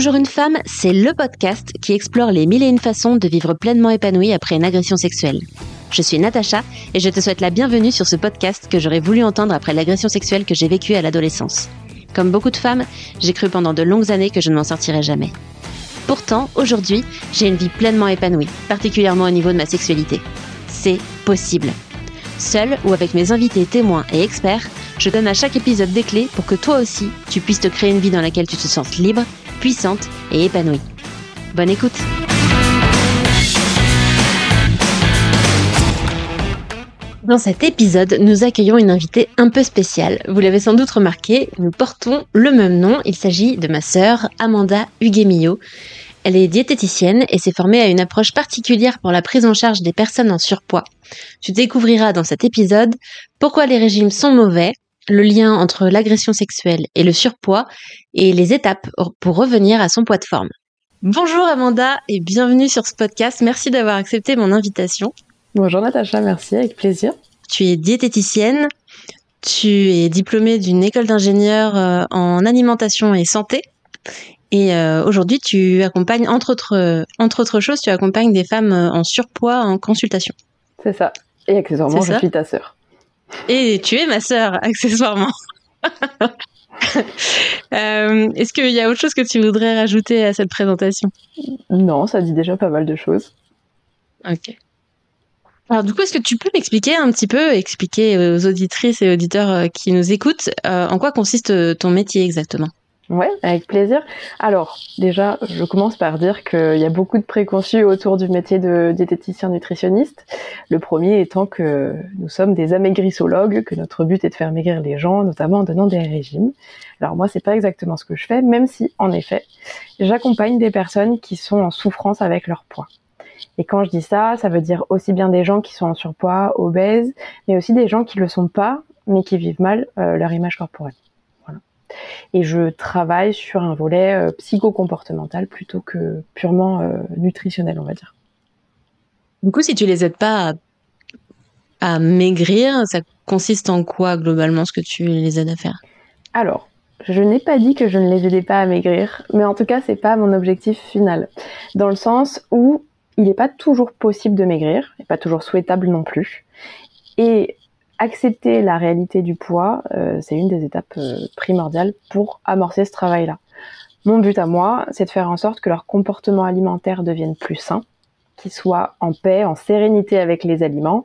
Toujours une femme, c'est le podcast qui explore les mille et une façons de vivre pleinement épanouie après une agression sexuelle. Je suis Natacha et je te souhaite la bienvenue sur ce podcast que j'aurais voulu entendre après l'agression sexuelle que j'ai vécue à l'adolescence. Comme beaucoup de femmes, j'ai cru pendant de longues années que je ne m'en sortirais jamais. Pourtant, aujourd'hui, j'ai une vie pleinement épanouie, particulièrement au niveau de ma sexualité. C'est possible. Seule ou avec mes invités témoins et experts, je donne à chaque épisode des clés pour que toi aussi, tu puisses te créer une vie dans laquelle tu te sens libre, puissante et épanouie. Bonne écoute Dans cet épisode, nous accueillons une invitée un peu spéciale. Vous l'avez sans doute remarqué, nous portons le même nom. Il s'agit de ma sœur Amanda Huguemillot. Elle est diététicienne et s'est formée à une approche particulière pour la prise en charge des personnes en surpoids. Tu découvriras dans cet épisode pourquoi les régimes sont mauvais, le lien entre l'agression sexuelle et le surpoids et les étapes pour revenir à son poids de forme. Bonjour Amanda et bienvenue sur ce podcast. Merci d'avoir accepté mon invitation. Bonjour Natacha, merci, avec plaisir. Tu es diététicienne, tu es diplômée d'une école d'ingénieur euh, en alimentation et santé. Et euh, aujourd'hui, tu accompagnes, entre autres, entre autres choses, tu accompagnes des femmes euh, en surpoids en consultation. C'est ça. Et accessoirement, je suis ta sœur. Et tu es ma sœur, accessoirement. Est-ce qu'il y a autre chose que tu voudrais rajouter à cette présentation? Non, ça dit déjà pas mal de choses. Ok. Alors du coup, est-ce que tu peux m'expliquer un petit peu, expliquer aux auditrices et auditeurs euh, qui nous écoutent, euh, en quoi consiste euh, ton métier exactement? Ouais, avec plaisir. Alors, déjà, je commence par dire qu'il y a beaucoup de préconçus autour du métier de diététicien nutritionniste. Le premier étant que nous sommes des amaigrissologues, que notre but est de faire maigrir les gens, notamment en donnant des régimes. Alors moi, c'est pas exactement ce que je fais, même si, en effet, j'accompagne des personnes qui sont en souffrance avec leur poids. Et quand je dis ça, ça veut dire aussi bien des gens qui sont en surpoids, obèses, mais aussi des gens qui le sont pas, mais qui vivent mal euh, leur image corporelle. Et je travaille sur un volet euh, psycho-comportemental plutôt que purement euh, nutritionnel, on va dire. Du coup, si tu les aides pas à, à maigrir, ça consiste en quoi globalement ce que tu les aides à faire? Alors, je n'ai pas dit que je ne les aidais pas à maigrir, mais en tout cas, c'est pas mon objectif final. Dans le sens où il n'est pas toujours possible de maigrir, et pas toujours souhaitable non plus. Et accepter la réalité du poids, euh, c'est une des étapes euh, primordiales pour amorcer ce travail-là. Mon but à moi, c'est de faire en sorte que leur comportement alimentaire devienne plus sain, qu'ils soient en paix, en sérénité avec les aliments.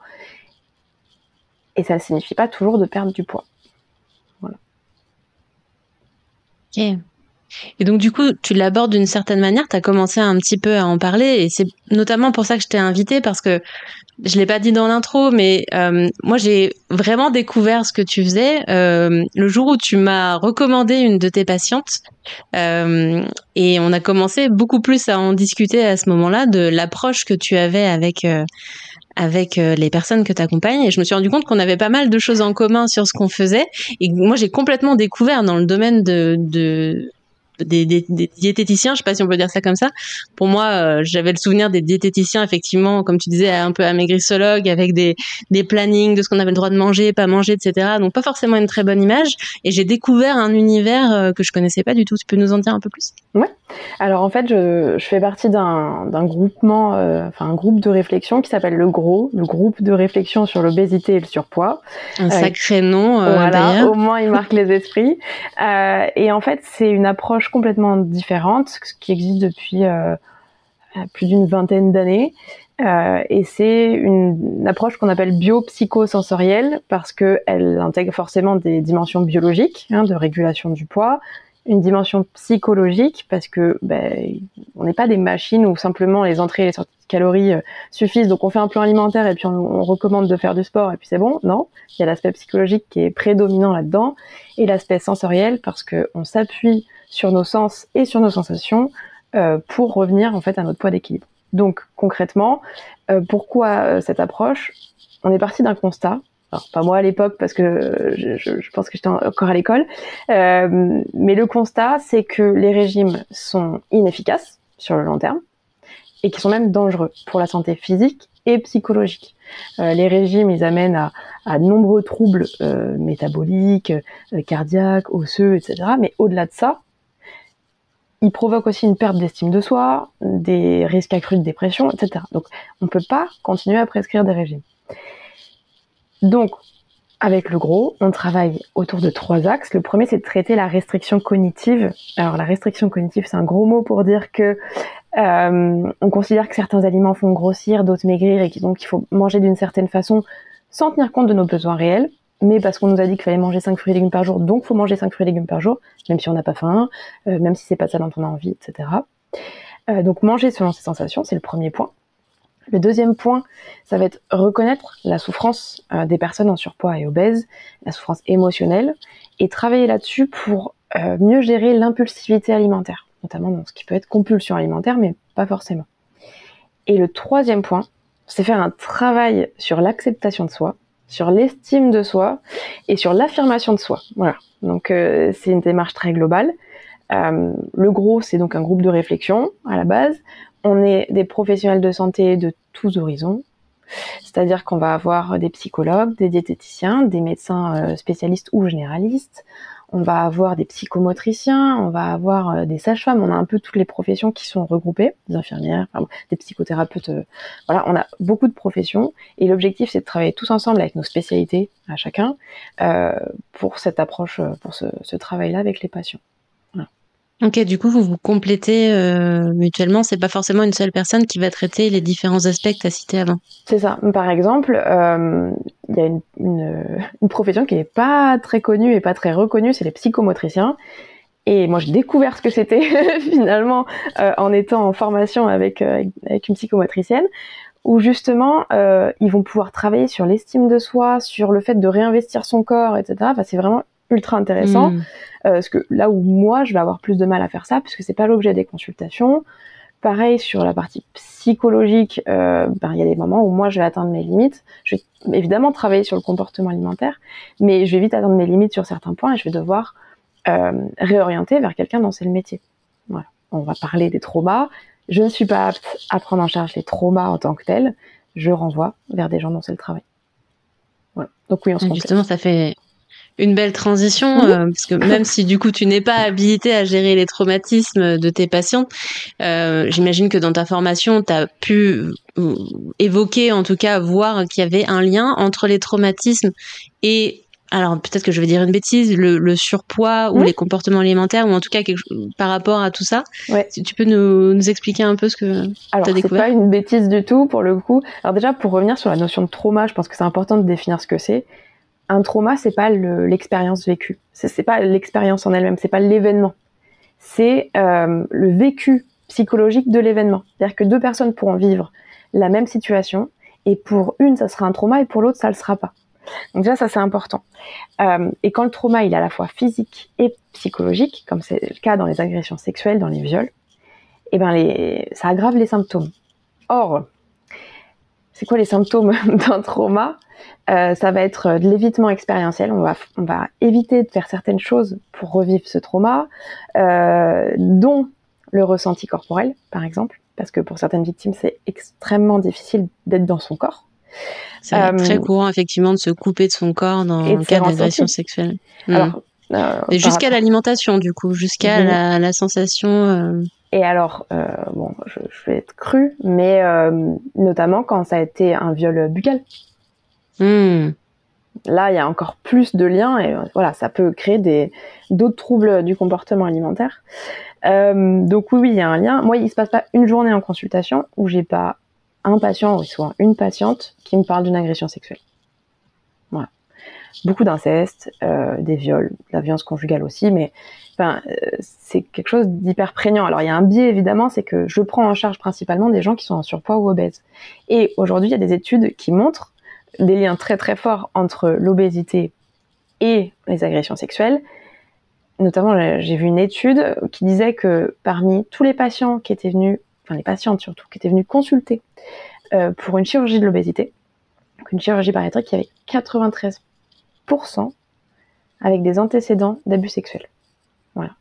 Et ça ne signifie pas toujours de perdre du poids. Voilà. Ok. Et donc du coup, tu l'abordes d'une certaine manière, tu as commencé un petit peu à en parler, et c'est notamment pour ça que je t'ai invité, parce que je l'ai pas dit dans l'intro, mais euh, moi j'ai vraiment découvert ce que tu faisais euh, le jour où tu m'as recommandé une de tes patientes, euh, et on a commencé beaucoup plus à en discuter à ce moment-là de l'approche que tu avais avec avec les personnes que tu accompagnes et je me suis rendu compte qu'on avait pas mal de choses en commun sur ce qu'on faisait et moi j'ai complètement découvert dans le domaine de, de des, des, des, diététiciens, je sais pas si on peut dire ça comme ça. Pour moi, euh, j'avais le souvenir des diététiciens, effectivement, comme tu disais, un peu amaigrissologues, avec des, des plannings de ce qu'on avait le droit de manger, pas manger, etc. Donc pas forcément une très bonne image. Et j'ai découvert un univers euh, que je connaissais pas du tout. Tu peux nous en dire un peu plus? Ouais. Alors en fait, je, je fais partie d'un, d'un groupement, euh, enfin un groupe de réflexion qui s'appelle le GROS, le groupe de réflexion sur l'obésité et le surpoids. Un sacré nom. voilà. Au moins, il marque les esprits. et en fait, c'est une approche complètement différente, qui existe depuis euh, plus d'une vingtaine d'années. Euh, et c'est une, approche qu'on appelle biopsychosensorielle parce qu'elle intègre forcément des dimensions biologiques, hein, de régulation du poids, une dimension psychologique parce que ben, on n'est pas des machines où simplement les entrées et les sorties de calories euh, suffisent. Donc on fait un plan alimentaire et puis on, on recommande de faire du sport et puis c'est bon. Non, il y a l'aspect psychologique qui est prédominant là-dedans et l'aspect sensoriel parce que on s'appuie sur nos sens et sur nos sensations euh, pour revenir en fait à notre poids d'équilibre. Donc concrètement, euh, pourquoi euh, cette approche? On est parti d'un constat. Pas moi à l'époque parce que je, pense que j'étais encore à l'école, mais le constat c'est que les régimes sont inefficaces sur le long terme et qui sont même dangereux pour la santé physique et psychologique. Les régimes, ils amènent à, à nombreux troubles euh, métaboliques, cardiaques, osseux, etc. Mais au-delà de ça, il provoque aussi une perte d'estime de soi, des risques accrus de dépression, etc. Donc, on ne peut pas continuer à prescrire des régimes. Donc, avec le gros, on travaille autour de trois axes. Le premier, c'est de traiter la restriction cognitive. Alors, la restriction cognitive, c'est un gros mot pour dire que euh, on considère que certains aliments font grossir, d'autres maigrir, et donc il faut manger d'une certaine façon sans tenir compte de nos besoins réels mais parce qu'on nous a dit qu'il fallait manger 5 fruits et légumes par jour, donc faut manger 5 fruits et légumes par jour, même si on n'a pas faim, euh, même si c'est pas ça dont on a envie, etc. Euh, donc manger selon ses sensations, c'est le premier point. Le deuxième point, ça va être reconnaître la souffrance euh, des personnes en surpoids et obèses, la souffrance émotionnelle, et travailler là-dessus pour mieux gérer l'impulsivité alimentaire, notamment dans ce qui peut être compulsion alimentaire, mais pas forcément. Et le troisième point, c'est faire un travail sur l'acceptation de soi, sur l'estime de soi et sur l'affirmation de soi. Voilà. Donc euh, c'est une démarche très globale. Euh, le gros, c'est donc un groupe de réflexion à la base. On est des professionnels de santé de tous horizons. C'est-à-dire qu'on va avoir des psychologues, des diététiciens, des médecins euh, spécialistes ou généralistes, on va avoir des psychomotriciens, on va avoir euh, des sages-femmes, on a un peu toutes les professions qui sont regroupées, des infirmières, des psychothérapeutes, euh, voilà, on a beaucoup de professions et l'objectif c'est de travailler tous ensemble avec nos spécialités à chacun euh, pour cette approche, pour ce travail-là avec les patients. Ok, du coup, vous vous complétez euh, mutuellement. C'est pas forcément une seule personne qui va traiter les différents aspects que tu avant. C'est ça. Par exemple, euh, il y a une, une, profession qui est pas très connue et pas très reconnue, c'est les psychomotriciens. Et moi, j'ai découvert ce que c'était finalement euh, en étant en formation avec, avec une psychomotricienne, où justement, ils vont pouvoir travailler sur l'estime de soi, sur le fait de réinvestir son corps, etc. Enfin, c'est vraiment ultra intéressant. Hmm. Euh, parce que là où moi, je vais avoir plus de mal à faire ça, puisque c'est pas l'objet des consultations. Pareil sur la partie psychologique, euh, ben, il y a des moments où moi je vais atteindre mes limites. Je vais évidemment travailler sur le comportement alimentaire, mais je vais vite atteindre mes limites sur certains points et je vais devoir euh, réorienter vers quelqu'un dont c'est le métier. Voilà. On va parler des traumas. Je ne suis pas apte à prendre en charge les traumas en tant que tels. Je renvoie vers des gens dont c'est le travail. Voilà. Donc oui, on se Justement, ça fait une belle transition euh, parce que même si du coup tu n'es pas habilité à gérer les traumatismes de tes patients, euh, j'imagine que dans ta formation tu as pu euh, évoquer en tout cas voir qu'il y avait un lien entre les traumatismes et alors peut-être que je vais dire une bêtise, le, surpoids ou les comportements alimentaires ou en tout cas quelque, par rapport à tout ça. Si tu peux nous, nous, expliquer un peu ce que tu as découvert. c'est pas une bêtise du tout pour le coup. Alors déjà pour revenir sur la notion de trauma, je pense que c'est important de définir ce que c'est un trauma, c'est pas l'expérience vécue. C'est pas l'expérience en elle-même, c'est pas l'événement. C'est euh, le vécu psychologique de l'événement. C'est-à-dire que deux personnes pourront vivre la même situation et pour une, ça sera un trauma et pour l'autre, ça le sera pas. Donc déjà, ça c'est important. Euh, et quand le trauma, il est à la fois physique et psychologique, comme c'est le cas dans les agressions sexuelles, dans les viols, eh ben ça aggrave les symptômes. Or, c'est quoi les symptômes d'un trauma euh, ça va être euh, de l'évitement expérientiel. On va, on va éviter de faire certaines choses pour revivre ce trauma, euh, dont le ressenti corporel, par exemple, parce que pour certaines victimes, c'est extrêmement difficile d'être dans son corps. C'est très courant, effectivement, de se couper de son corps dans le cas d'agression sexuelle. Alors, et jusqu'à l'alimentation, du coup, jusqu'à mhm. la, sensation. Et alors, bon, je, je, vais être crue, mais notamment quand ça a été un viol buccal. Hmm. Là, il y a encore plus de liens et voilà, ça peut créer des d'autres troubles du comportement alimentaire. Euh, donc oui, il y a un lien. Moi, il se passe pas une journée en consultation où j'ai pas un patient ou soit une patiente qui me parle d'une agression sexuelle. Beaucoup d'inceste, euh, des viols, de la violence conjugale aussi, mais euh, c'est quelque chose d'hyper prégnant. Alors il y a un biais évidemment, c'est que je prends en charge principalement des gens qui sont en surpoids ou obèses. Et aujourd'hui, il y a des études qui montrent des liens très très forts entre l'obésité et les agressions sexuelles. Notamment, j'ai vu une étude qui disait que parmi tous les patients qui étaient venus, enfin les patientes surtout, qui étaient venus consulter euh, pour une chirurgie de l'obésité, une chirurgie bariatrique, il y avait 93% avec des antécédents d'abus sexuels. Voilà.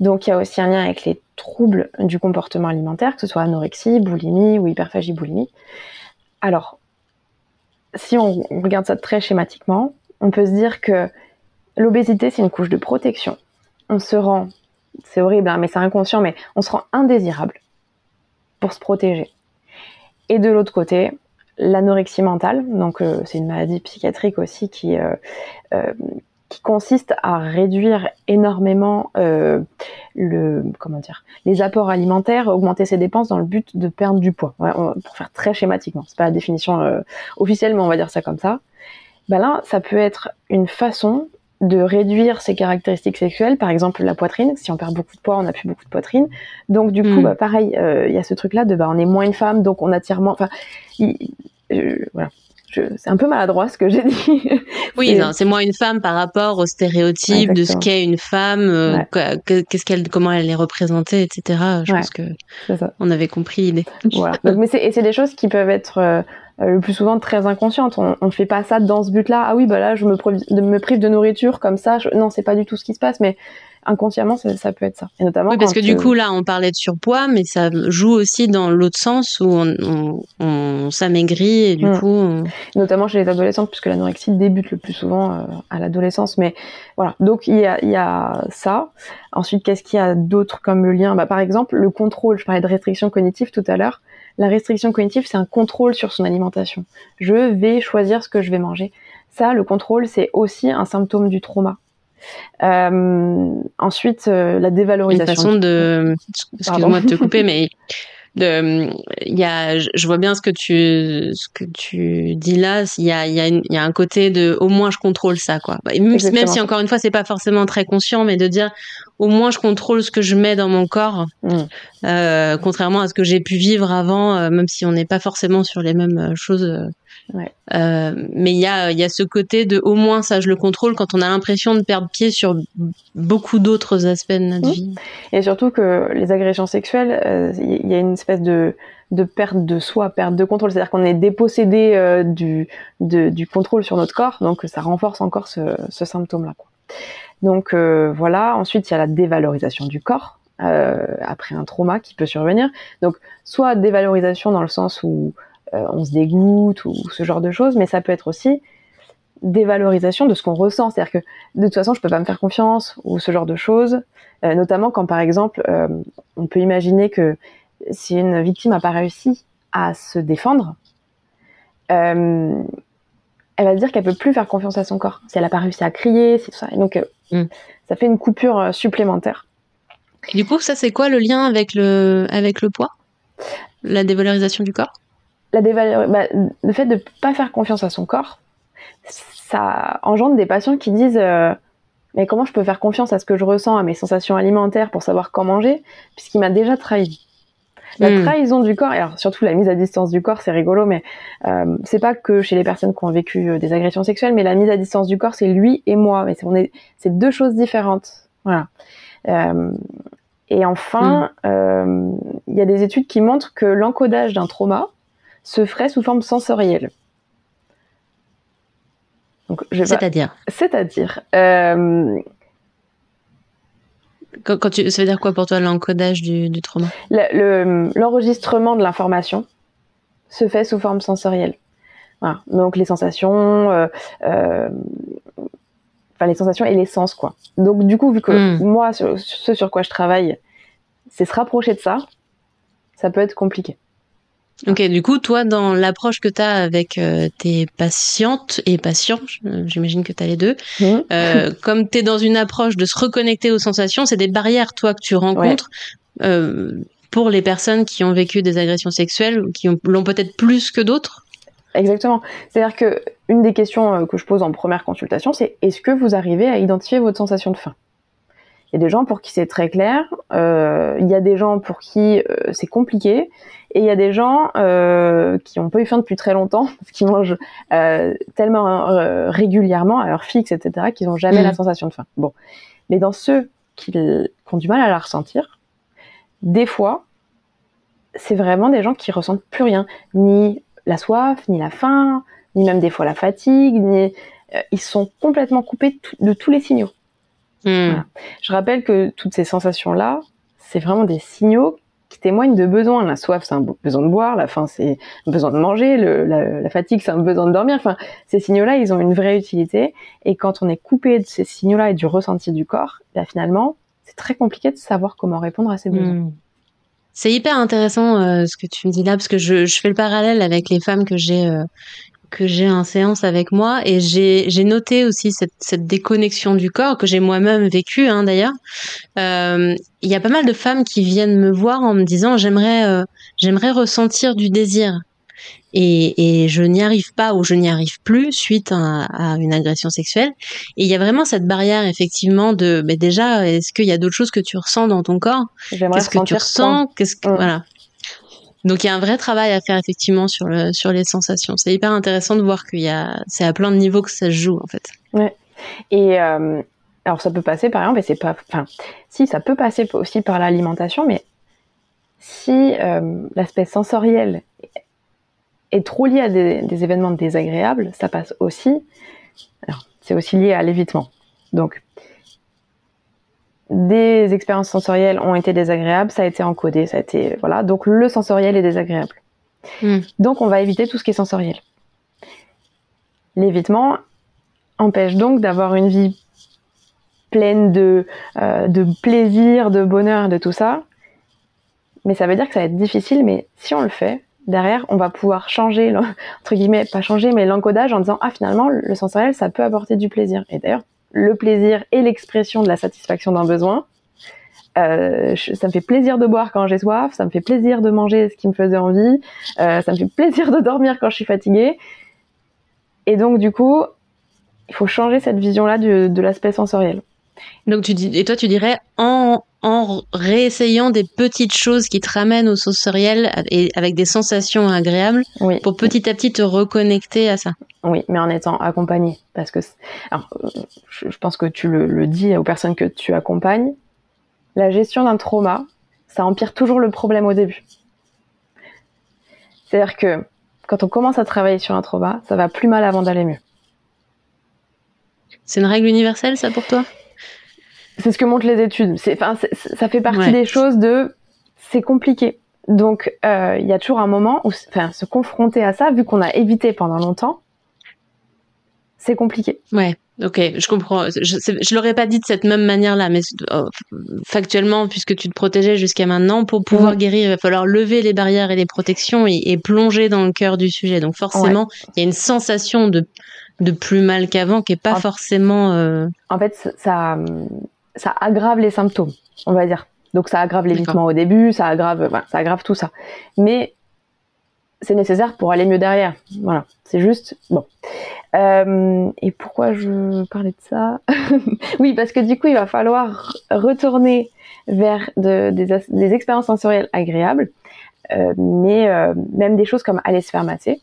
Donc il y a aussi un lien avec les troubles du comportement alimentaire, que ce soit anorexie, boulimie ou hyperphagie boulimie. Alors, si on, regarde ça très schématiquement, on peut se dire que l'obésité, c'est une couche de protection. On se rend c'est horrible, hein, mais c'est inconscient, mais on se rend indésirable pour se protéger. Et de l'autre côté, l'anorexie mentale, donc euh, c'est une maladie psychiatrique aussi qui, euh, euh, qui consiste à réduire énormément le, comment dire, les apports alimentaires, augmenter ses dépenses dans le but de perdre du poids. pour faire très schématiquement, c'est pas la définition officielle, mais on va dire ça comme ça. Ben là, ça peut être une façon de réduire ses caractéristiques sexuelles, par exemple la poitrine. Si on perd beaucoup de poids, on n'a plus beaucoup de poitrine. Donc du coup, hmm. bah, pareil, euh, il y a ce truc-là de bah, on est moins une femme, donc on attire moins. Enfin, voilà. C'est un peu maladroit ce que j'ai dit. Oui, c'est moins une femme par rapport aux stéréotypes de ce qu'est une femme, euh, qu'est-ce qu'elle, comment elle est représentée, etc. Je pense que on avait compris l'idée. Voilà. Donc, mais c'est, des choses qui peuvent être euh, le plus souvent très inconsciente. On, on fait pas ça dans ce but-là. Ah oui, bah là, je me, me prive de nourriture comme ça. Je... Non, c'est pas du tout ce qui se passe, mais inconsciemment, ça, ça peut être ça. Et notamment. Oui, parce que du coup, là, on parlait de surpoids, mais ça joue aussi dans l'autre sens où on, on, on s'amaigrit et du mm. coup. Notamment chez les adolescents, puisque l'anorexie débute le plus souvent euh, à l'adolescence. Mais voilà. Donc il y a, il y a ça. Ensuite, qu'est-ce qu'il y a d'autre comme le lien? Bah, Par exemple, le contrôle. Je parlais de restriction cognitive tout à l'heure. La restriction cognitive, c'est un contrôle sur son alimentation. Je vais choisir ce que je vais manger. Ça, le contrôle, c'est aussi un symptôme du trauma. Euh, ensuite, euh, la dévalorisation. Une façon de, excuse-moi de te couper, mais de, il y a, je vois bien ce que tu, ce que tu dis là. Il y a, il y a, y a un côté de, au moins je contrôle ça, quoi. Bah, même, si encore une fois c'est pas forcément très conscient, mais de dire, au moins je contrôle ce que je mets dans mon corps, mm. euh, contrairement à ce que j'ai pu vivre avant, euh, même si on n'est pas forcément sur les mêmes euh, choses. Ouais. Mais il y a, y a ce côté de, au moins ça je le contrôle quand on a l'impression de perdre pied sur beaucoup d'autres aspects de notre mm. vie. Et surtout que les agressions sexuelles, il y a une espèce de de perte de soi, perte de contrôle. C'est-à-dire qu'on est dépossédé euh, du, du contrôle sur notre corps, donc ça renforce encore ce, ce symptôme-là. Donc euh, voilà. Ensuite, il y a la dévalorisation du corps euh, après un trauma qui peut survenir. Donc soit dévalorisation dans le sens où on se dégoûte ou ce genre de choses, mais ça peut être aussi dévalorisation de ce qu'on ressent. C'est-à-dire que de toute façon, je peux pas me faire confiance ou ce genre de choses. notamment quand par exemple, on peut imaginer que si une victime n'a pas réussi à se défendre, euh, elle va se dire qu'elle peut plus faire confiance à son corps. Si elle n'a pas réussi à crier, c'est tout ça. Euh, mm. ça fait une coupure euh, supplémentaire. du coup, ça, c'est quoi le lien avec le, avec le poids? La dévalorisation du corps? La bah, Le fait de ne pas faire confiance à son corps, ça engendre des patients qui disent Mais comment je peux faire confiance à ce que je ressens, à mes sensations alimentaires pour savoir quand manger, puisqu'il m'a déjà trahi la hmm. trahison du corps, et alors surtout la mise à distance du corps, c'est rigolo, mais euh, c'est pas que chez les personnes qui ont vécu euh, des agressions sexuelles, mais la mise à distance du corps, c'est lui et moi, mais c'est deux choses différentes. Voilà. Euh, et enfin, hmm. euh, il y a des études qui montrent que l'encodage d'un trauma se ferait sous forme sensorielle. C'est-à-dire? C'est-à-dire, euh, quand, tu, ça veut dire quoi pour toi l'encodage du, du, trauma? L'enregistrement de l'information se fait sous forme sensorielle. Voilà. Donc les sensations, euh, euh, enfin les sensations et les sens quoi. Donc du coup vu que hmm. moi ce sur quoi je travaille, c'est se rapprocher de ça, ça peut être compliqué. Ok, du coup, toi, dans l'approche que tu as avec euh, tes patientes et patients, j'imagine que tu as les deux, mmh. euh, comme tu es dans une approche de se reconnecter aux sensations, c'est des barrières, toi, que tu rencontres euh, pour les personnes qui ont vécu des agressions sexuelles, qui l'ont peut-être plus que d'autres? Exactement. C'est-à-dire que une des questions que je pose en première consultation, c'est est-ce que vous arrivez à identifier votre sensation de faim? Il y a des gens pour qui c'est très clair, euh, il y a des gens pour qui euh, c'est compliqué, et il y a des gens euh, qui ont pas eu faim depuis très longtemps, parce qu'ils mangent tellement régulièrement, à heure fixe, etc., qu'ils n'ont jamais mm. la sensation de faim. Bon, mais dans ceux qui, qui, ont du mal à la ressentir, des fois, c'est vraiment des gens qui ressentent plus rien, ni la soif, ni la faim, ni même des fois la fatigue, ni ils sont complètement coupés de tous les signaux. Hmm. Je rappelle que toutes ces sensations-là, c'est vraiment des signaux qui témoignent de besoins. La soif, c'est un besoin de boire. La faim, c'est un besoin de manger. Le, la, fatigue, c'est un besoin de dormir. Enfin, ces signaux-là, ils ont une vraie utilité. Et quand on est coupé de ces signaux-là et du ressenti du corps, là, finalement, c'est très compliqué de savoir comment répondre à ces besoins. Hmm. C'est hyper intéressant euh, ce que tu me dis là parce que je, je, fais le parallèle avec les femmes que j'ai euh, que j'ai en séance avec moi et j'ai noté aussi cette, cette déconnexion du corps que j'ai moi-même vécu hein, d'ailleurs. Euh, il y a pas mal de femmes qui viennent me voir en me disant j'aimerais euh, j'aimerais ressentir du désir. Et, et je n'y arrive pas ou je n'y arrive plus suite à, à, une agression sexuelle. Et il y a vraiment cette barrière effectivement de, mais déjà, est-ce qu'il y a d'autres choses que tu ressens dans ton corps? Qu'est-ce que tu ressens? Qu'est-ce que voilà donc il y a un vrai travail à faire effectivement sur sur les sensations. C'est hyper intéressant de voir qu'il y a c'est à plein de niveaux que ça se joue en fait. Ouais. Et euh, alors ça peut passer par exemple, et c'est pas, enfin, si ça peut passer aussi par l'alimentation, mais si euh, l'aspect sensoriel est trop lié à des, événements désagréables, ça passe aussi. C'est aussi lié à l'évitement. Donc, des expériences sensorielles ont été désagréables, ça a été encodé, ça a été voilà. Donc le sensoriel est désagréable. Hmm. Donc on va éviter tout ce qui est sensoriel. L'évitement empêche donc d'avoir une vie pleine de, euh, de plaisir, de bonheur, de tout ça. Mais ça veut dire que ça va être difficile, mais si on le fait, derrière, on va pouvoir changer, entre guillemets, pas changer, mais l'encodage en disant, ah finalement, le sensoriel, ça peut apporter du plaisir. Et d'ailleurs, le plaisir et l'expression de la satisfaction d'un besoin, euh, ça me fait plaisir de boire quand j'ai soif, ça me fait plaisir de manger ce qui me faisait envie, euh, ça me fait plaisir de dormir quand je suis fatiguée. Et donc, du coup, il faut changer cette vision-là de l'aspect sensoriel. Donc tu dis et toi tu dirais en en réessayant des petites choses qui te ramènent au sensoriel et avec des sensations agréables pour petit à petit te reconnecter à ça. Oui, mais en étant accompagné parce que alors, je, pense que tu le, le dis aux personnes que tu accompagnes, la gestion d'un trauma, ça empire toujours le problème au début. C'est-à-dire que quand on commence à travailler sur un trauma, ça va plus mal avant d'aller mieux. C'est une règle universelle, ça, pour toi? C'est ce que montrent les études. C'est, enfin, ça fait partie des choses de, c'est compliqué. Donc, euh, il y a toujours un moment où, enfin, se confronter à ça, vu qu'on a évité pendant longtemps, c'est compliqué. Ouais. Ok, je comprends. Je, je l'aurais pas dit de cette même manière-là, mais oh, factuellement, puisque tu te protégeais jusqu'à maintenant, pour pouvoir guérir, il va falloir lever les barrières et les protections et, plonger dans le cœur du sujet. Donc forcément, il y a une sensation de de plus mal qu'avant qui est pas forcément. Euh... En fait, ça, ça aggrave les symptômes, on va dire. Donc ça aggrave l'évitement au début, ça aggrave, voilà, ça aggrave tout ça. Mais c'est nécessaire pour aller mieux derrière. Voilà, c'est juste bon. Euh, et pourquoi je parlais de ça Oui, parce que du coup, il va falloir retourner vers de, des, des, expériences sensorielles agréables, euh, mais euh, même des choses comme aller se faire masser.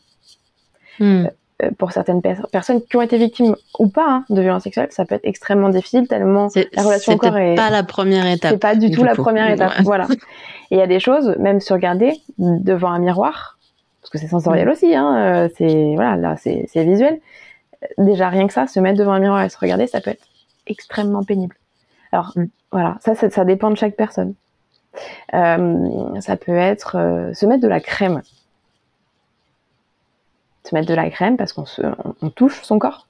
Hmm. Euh, pour certaines personnes qui ont été victimes ou pas hein, de violences sexuelles, ça peut être extrêmement difficile tellement la relation au corps est pas la première étape. C'est pas du tout la première étape. Voilà. Et il y a des choses, même se regarder devant un miroir, parce que c'est sensoriel mm. aussi, hein, euh, c'est voilà, là c'est visuel. Déjà rien que ça, se mettre devant un miroir et se regarder, ça peut être extrêmement pénible. Alors mm. voilà, ça, ça, ça dépend de chaque personne. Euh, ça peut être euh, se mettre de la crème se mettre de la crème parce qu'on on, touche son corps.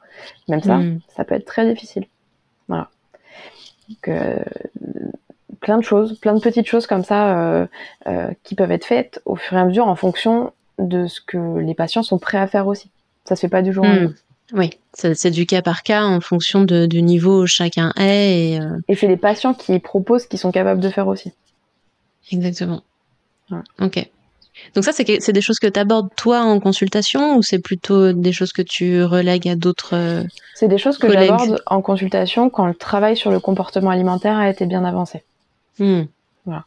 Même ça, mm. ça peut être très difficile. Voilà. Donc, euh, plein de choses, plein de petites choses comme ça euh, euh, qui peuvent être faites au fur et à mesure en fonction de ce que les patients sont prêts à faire aussi. Ça se fait pas du jour au mm. lendemain. Oui, c'est du cas par cas en fonction de, du niveau où chacun est. Et, et c'est les patients qui proposent qui sont capables de faire aussi. Exactement. Ok. Donc ça, c'est des choses que tu abordes toi en consultation ou c'est plutôt des choses que tu relègues à d'autres euh, C'est des choses que j'aborde en consultation quand le travail sur le comportement alimentaire a été bien avancé. Hmm. Voilà.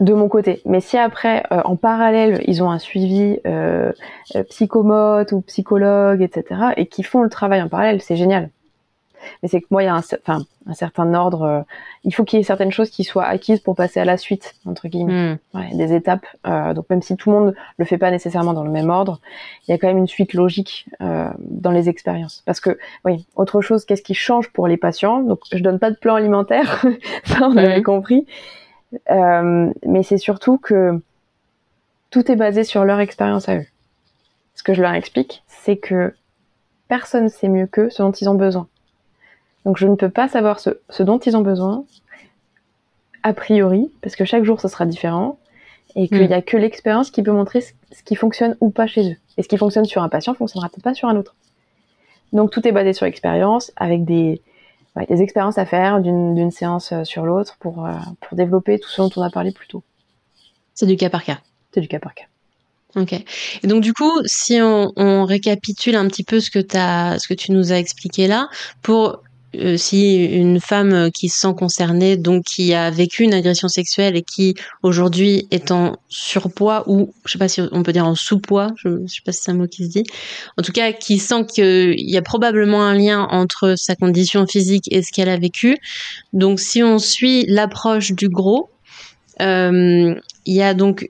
De mon côté. Mais si après, euh, en parallèle, ils ont un suivi euh, euh, psychomote ou psychologue, etc., et qui font le travail en parallèle, c'est génial mais c'est que moi il y a un, enfin, un certain ordre. Euh, il faut qu'il y ait certaines choses qui soient acquises pour passer à la suite entre guillemets. Hmm. Ouais, des étapes. Euh, donc même si tout le monde le fait pas nécessairement dans le même ordre, il y a quand même une suite logique euh, dans les expériences. Parce que oui, autre chose, qu'est-ce qui change pour les patients? Donc je donne pas de plan alimentaire, ça on avait compris. Euh, mais c'est surtout que tout est basé sur leur expérience à eux. Ce que je leur explique, c'est que personne sait mieux qu'eux ce dont ils ont besoin. Donc je ne peux pas savoir ce, dont ils ont besoin a priori, parce que chaque jour ce sera différent, et qu'il n'y a que l'expérience qui peut montrer ce, qui fonctionne ou pas chez eux. Et ce qui fonctionne sur un patient fonctionnera peut-être pas sur un autre. Donc tout est basé sur l'expérience, avec des, des expériences à faire d'une séance euh, sur l'autre pour, euh, pour développer tout ce dont on a parlé plus tôt. C'est du cas par cas. C'est du cas par cas. Ok. Et donc du coup, si on, récapitule un petit peu ce que, as, ce que tu nous as expliqué là, pour euh, si une femme qui se sent concernée, donc qui a vécu une agression sexuelle et qui aujourd'hui est en surpoids ou je sais pas si on peut dire en sous-poids, je, ne sais pas si c'est un mot qui se dit, en tout cas qui sent qu'il y a probablement un lien entre sa condition physique et ce qu'elle a vécu. Donc si on suit l'approche du gros, euh, il y a donc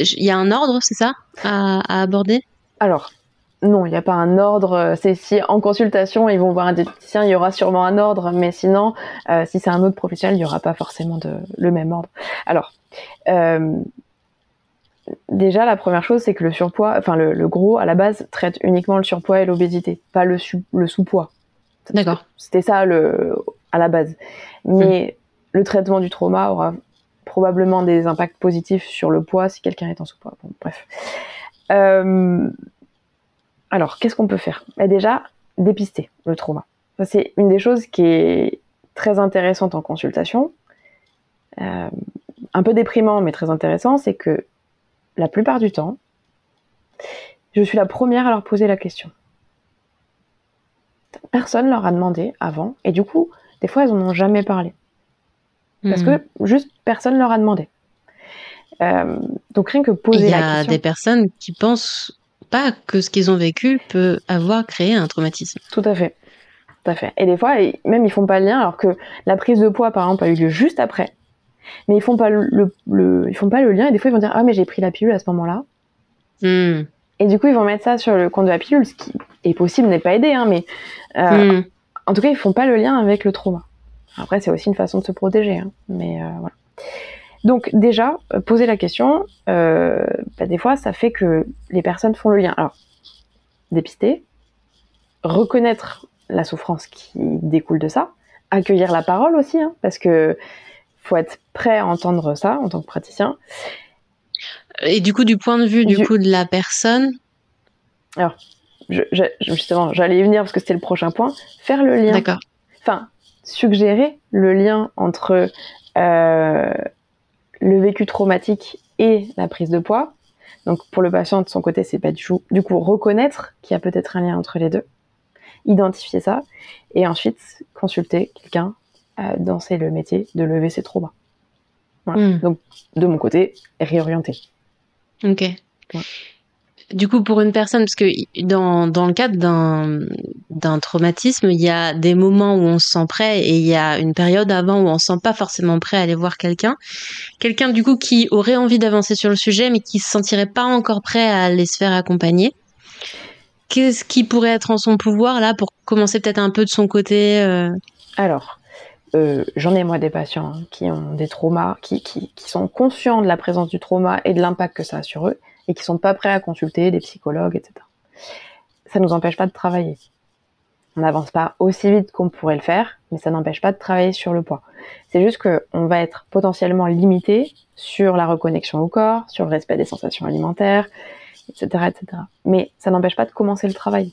il y a un ordre, c'est ça, à, aborder? Alors, non, il n'y a pas un ordre. C'est si en consultation, ils vont voir un diététicien, il y aura sûrement un ordre, mais sinon, euh, si c'est un autre professionnel, il n'y aura pas forcément de, le même ordre. Alors, euh, déjà, la première chose, c'est que le surpoids, enfin le, gros, à la base, traite uniquement le surpoids et l'obésité, pas le, le sous-poids. D'accord. C'était ça le, à la base. Mais hmm. le traitement du trauma aura probablement des impacts positifs sur le poids si quelqu'un est en sous-poids. Bon, bref. Euh, alors, qu'est-ce qu'on peut faire? Bah, Déjà, dépister le trauma. C'est une des choses qui est très intéressante en consultation. Euh, un peu déprimant, mais très intéressant, c'est que la plupart du temps, je suis la première à leur poser la question. Personne leur a demandé avant, et du coup, des fois, elles n'en ont jamais parlé. Parce que hmm. juste personne leur a demandé. Euh, donc rien que poser la question. Il y a des personnes qui pensent pas que ce qu'ils ont vécu peut avoir créé un traumatisme. Tout à fait. Tout à fait. Et des fois, même ils font pas le lien, alors que la prise de poids, par exemple, a eu lieu juste après. Mais ils font pas le, ils font pas le lien. Et des fois, ils vont dire ah mais j'ai pris la pilule à ce moment-là. Hmm. Et du coup, ils vont mettre ça sur le compte de la pilule, ce qui est possible n'est pas aidé, hein, mais euh, hmm. en tout cas, ils font pas le lien avec le trauma. Après, c'est aussi une façon de se protéger, hein, mais euh, voilà. Donc déjà, euh, poser la question, euh, bah, des fois, ça fait que les personnes font le lien. Alors, dépister, reconnaître la souffrance qui découle de ça, accueillir la parole aussi, hein, parce que faut être prêt à entendre ça en tant que praticien. Et du coup, du point de vue du, coup de la personne? Alors, justement, j'allais y venir parce que c'était le prochain point. Faire le lien. D'accord. Enfin, suggérer le lien entre euh, le vécu traumatique et la prise de poids. Donc pour le patient de son côté, c'est pas du, coup, du coup reconnaître qu'il y a peut-être un lien entre les deux, identifier ça, et ensuite consulter quelqu'un euh, dans le métier de lever ses traumas. Hmm. Donc de mon côté, réorienter. Ok. Du coup, pour une personne, parce que dans, dans le cadre d'un, traumatisme, il y a des moments où on se sent prêt et il y a une période avant où on se sent pas forcément prêt à aller voir quelqu'un. Quelqu'un, du coup, qui aurait envie d'avancer sur le sujet, mais qui se sentirait pas encore prêt à aller se faire accompagner. Qu'est-ce qui pourrait être en son pouvoir, là, pour commencer peut-être un peu de son côté euh? Alors, euh, j'en ai moi des patients qui ont des traumas, qui, qui, qui, sont conscients de la présence du trauma et de l'impact que ça a sur eux, et qui sont pas prêts à consulter des psychologues, etc. Ça nous empêche pas de travailler. On n'avance pas aussi vite qu'on pourrait le faire, mais ça n'empêche pas de travailler sur le poids. C'est juste qu'on va être potentiellement limité sur la reconnexion au corps, sur le respect des sensations alimentaires, etc., etc. Mais ça n'empêche pas de commencer le travail.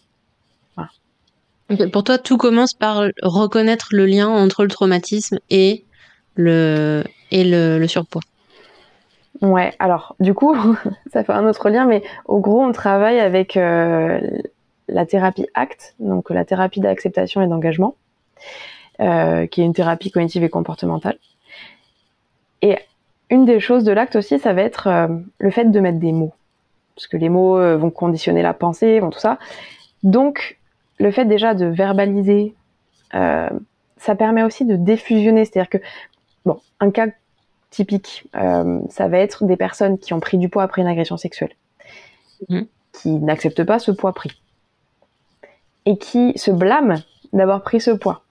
Pour toi, tout commence par reconnaître le lien entre le traumatisme et le surpoids. Ouais, alors du coup, ça fait un autre lien, mais au gros, on travaille avec euh, la thérapie ACT, donc la thérapie d'acceptation et d'engagement, euh, qui est une thérapie cognitive et comportementale. Et une des choses de l'acte aussi, ça va être euh, le fait de mettre des mots, parce que les mots vont conditionner la pensée, vont tout ça. Donc, le fait déjà de verbaliser, ça permet aussi de défusionner, c'est-à-dire que, bon, un cas typique, euh, ça va être des personnes qui ont pris du poids après une agression sexuelle, mhm. qui n'acceptent pas ce poids pris et qui se blâment d'avoir pris ce poids.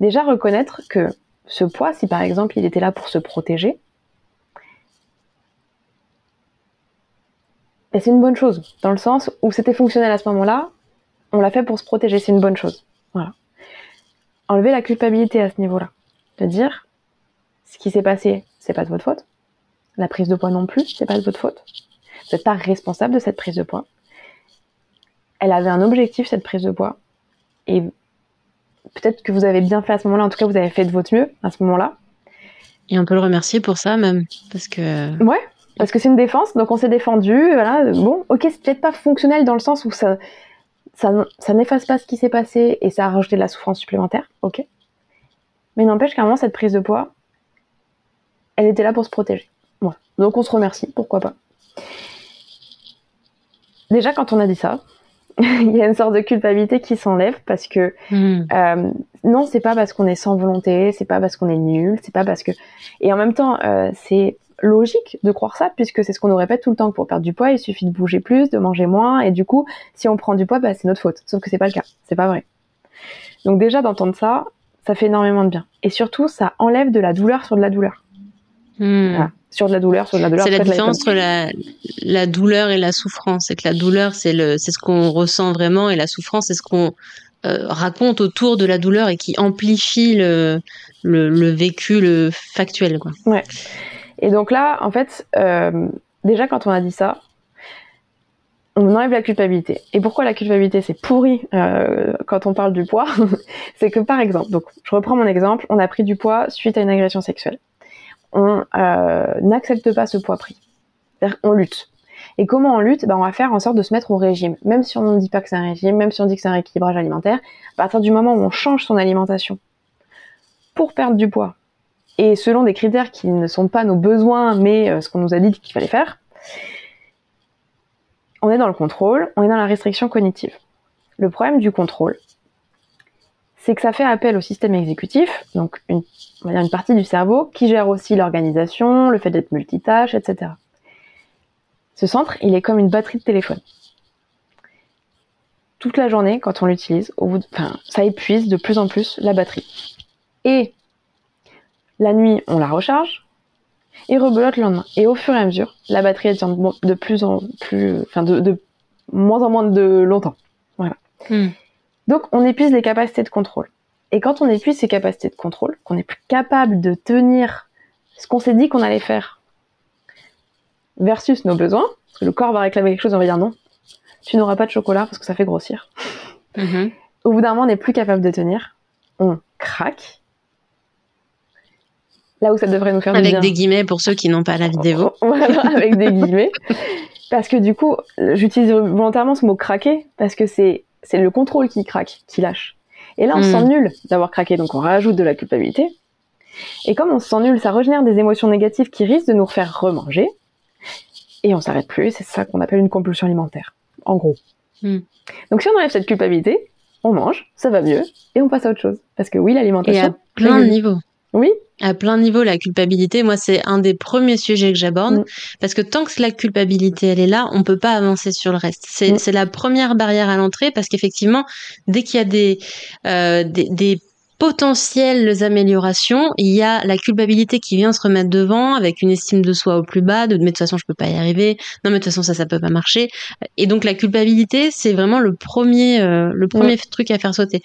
Déjà reconnaître que ce poids, si par exemple il était là pour se protéger, ben, c'est une bonne chose, dans le sens où c'était fonctionnel à ce moment-là, on l'a fait pour se protéger, c'est une bonne chose. Voilà. enlever la culpabilité à ce niveau-là. De dire, ce qui s'est passé, c'est pas de votre faute. La prise de poids non plus, c'est pas de votre faute. Vous n'êtes pas responsable de cette prise de poids. Elle avait un objectif, cette prise de poids. Et peut-être que vous avez bien fait à ce moment-là. En tout cas, vous avez fait de votre mieux à ce moment-là. Et on peut le remercier pour ça même, parce que. Ouais, parce que c'est une défense, donc on s'est défendu. Voilà, bon, ok, c'est peut-être pas fonctionnel dans le sens où ça, ça, ça n'efface pas ce qui s'est passé et ça a rajouté de la souffrance supplémentaire, ok. Mais n'empêche qu'à un moment, cette prise de poids, elle était là pour se protéger. Voilà. Donc on se remercie, pourquoi pas. Déjà, quand on a dit ça, il y a une sorte de culpabilité qui s'enlève parce que hmm. euh, non, c'est pas parce qu'on est sans volonté, c'est pas parce qu'on est nul, c'est pas parce que et en même temps euh, c'est logique de croire ça puisque c'est ce qu'on nous répète tout le temps que pour perdre du poids il suffit de bouger plus, de manger moins et du coup si on prend du poids bah, c'est notre faute. Sauf que c'est pas le cas, c'est pas vrai. Donc déjà d'entendre ça, ça fait énormément de bien et surtout ça enlève de la douleur sur de la douleur. Hmm sur de la douleur, sur de la douleur. C'est la différence entre la, la, douleur et la souffrance. C'est que la douleur, c'est le, c'est ce qu'on ressent vraiment, et la souffrance, c'est ce qu'on euh, raconte autour de la douleur et qui amplifie le, le, le vécu, le factuel, quoi. Ouais. Et donc là, en fait, euh, déjà quand on a dit ça, on enlève la culpabilité. Et pourquoi la culpabilité c'est pourri euh, quand on parle du poids? C'est que par exemple, donc je reprends mon exemple, on a pris du poids suite à une agression sexuelle on euh, n'accepte pas ce poids pris. On lutte. Et comment on lutte? Ben, On va faire en sorte de se mettre au régime. Même si on ne dit pas que c'est un régime, même si on dit que c'est un rééquilibrage alimentaire, à partir du moment où on change son alimentation pour perdre du poids, et selon des critères qui ne sont pas nos besoins, mais euh, ce qu'on nous a dit qu'il fallait faire, on est dans le contrôle, on est dans la restriction cognitive. Le problème du contrôle, c'est que ça fait appel au système exécutif, donc une, partie du cerveau qui gère aussi l'organisation, le fait d'être multitâche, etc. Ce centre, il est comme une batterie de téléphone. Toute la journée, quand on l'utilise, ça épuise de plus en plus la batterie. Et la nuit, on la recharge et rebelote le lendemain. Et au fur et à mesure, la batterie elle tient de plus en plus, enfin de, moins en moins de longtemps. Voilà. Hmm. Donc, on épuise les capacités de contrôle. Et quand on épuise ces capacités de contrôle, qu'on est plus capable de tenir ce qu'on s'est dit qu'on allait faire versus nos besoins, parce que le corps va réclamer quelque chose, on va dire non, tu n'auras pas de chocolat parce que ça fait grossir. Mm-hmm. Au bout d'un moment, on n'est plus capable de tenir, on craque. Là où ça devrait nous faire avec du bien. des guillemets pour ceux qui n'ont pas la vidéo. voilà, avec des guillemets. Parce que du coup, j'utilise volontairement ce mot craquer parce que c'est c'est le contrôle qui craque, qui lâche. Et là, on se sent hmm. nul d'avoir craqué, donc on rajoute de la culpabilité. Et comme on se sent nul, ça régénère des émotions négatives qui risquent de nous faire remanger. Et on s'arrête plus, c'est ça qu'on appelle une compulsion alimentaire, en gros. Hmm. Donc si on enlève cette culpabilité, on mange, ça va mieux, et on passe à autre chose. Parce que oui, l'alimentation... Et à plein de niveaux. Oui. À plein niveau, la culpabilité, moi, c'est un des premiers sujets que j'aborde mm. parce que tant que la culpabilité, elle est là, on peut pas avancer sur le reste. C'est mm. la première barrière à l'entrée parce qu'effectivement, dès qu'il y a des, euh, des, des potentielles améliorations, il y a la culpabilité qui vient se remettre devant avec une estime de soi au plus bas, de mais de toute façon je peux pas y arriver, non mais de toute façon ça ça peut pas marcher. Et donc la culpabilité c'est vraiment le premier euh, le premier truc à faire sauter.